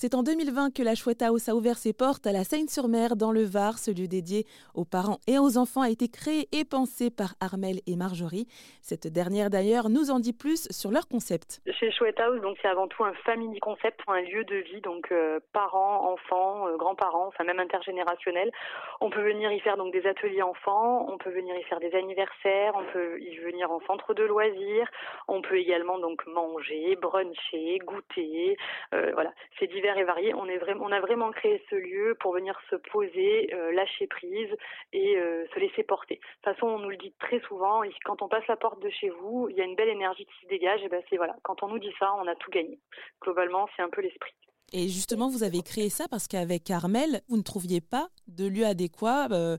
C'est en 2020 que la Chouette House a ouvert ses portes à la Seine-sur-Mer dans le Var. Ce lieu dédié aux parents et aux enfants a été créé et pensé par Armel et Marjorie. Cette dernière d'ailleurs nous en dit plus sur leur concept. Chez Chouette House, c'est avant tout un family concept, un lieu de vie, donc euh, parents, enfants, euh, grands-parents, enfin même intergénérationnel. On peut venir y faire donc des ateliers enfants, on peut venir y faire des anniversaires, on peut y venir en centre de loisirs, on peut également donc manger, bruncher, goûter, euh, voilà, c'est divers et variés. On, est vraiment, on a vraiment créé ce lieu pour venir se poser, euh, lâcher prise et euh, se laisser porter. De toute façon, on nous le dit très souvent, quand on passe la porte de chez vous, il y a une belle énergie qui se dégage. Et ben c'est voilà, quand on nous dit ça, on a tout gagné. Globalement, c'est un peu l'esprit. Et justement, vous avez créé ça parce qu'avec Carmel, vous ne trouviez pas de lieu adéquat euh,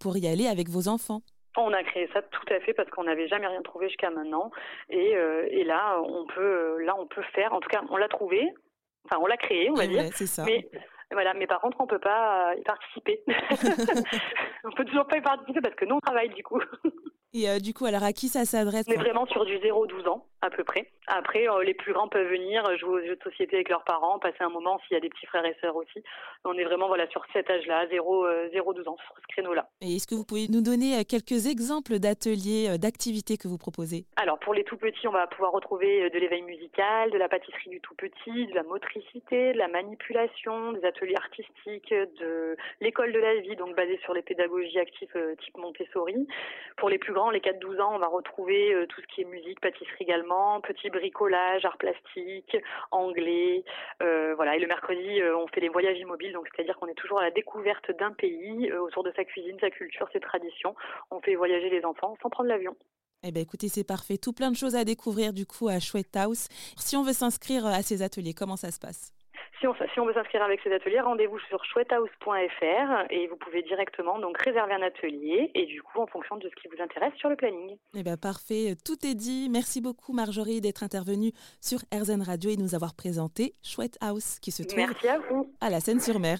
pour y aller avec vos enfants? On a créé ça tout à fait parce qu'on n'avait jamais rien trouvé jusqu'à maintenant et, et, là on peut là on peut faire en tout cas on l'a trouvé Enfin, on l'a créé, on va dire. ça. Mais voilà, mais par contre, on peut pas y participer. on peut toujours pas y participer parce que nous on travaille du coup. Et euh, du coup, alors à qui ça s'adresse? On est vraiment sur du 0-12 ans à peu près. Après, euh, les plus grands peuvent venir jouer aux jeux de société avec leurs parents, passer un moment s'il y a des petits frères et sœurs aussi. On est vraiment voilà sur cet âge-là, 0-12 euh, ans, sur ce créneau-là. Et est-ce que vous pouvez nous donner quelques exemples d'ateliers, d'activités que vous proposez? Alors pour les tout petits, on va pouvoir retrouver de l'éveil musical, de la pâtisserie du tout petit, de la motricité, de la manipulation, des ateliers artistiques, de l'école de la vie, donc basée sur les pédagogies actives type Montessori. Pour les plus grands les 4-12 ans, on va retrouver euh, tout ce qui est musique, pâtisserie également, petit bricolage, art plastique, anglais, euh, voilà. Et le mercredi, euh, on fait des voyages immobiles, donc c'est-à-dire qu'on est toujours à la découverte d'un pays autour de sa cuisine, sa culture, ses traditions. On fait voyager les enfants sans prendre l'avion. Eh bien, écoutez, c'est parfait. Tout plein de choses à découvrir du coup à Chouette House. Si on veut s'inscrire à ces ateliers, comment ça se passe? Si on, veut s'inscrire avec ces ateliers, rendez-vous sur chouettehouse.fr et vous pouvez directement donc réserver un atelier et du coup en fonction de ce qui vous intéresse sur le planning. Eh bien parfait, tout est dit. Merci beaucoup Marjorie d'être intervenue sur RZN Radio et nous avoir présenté Chouette House qui se trouve Merci à, vous. à la Seine-sur-Mer.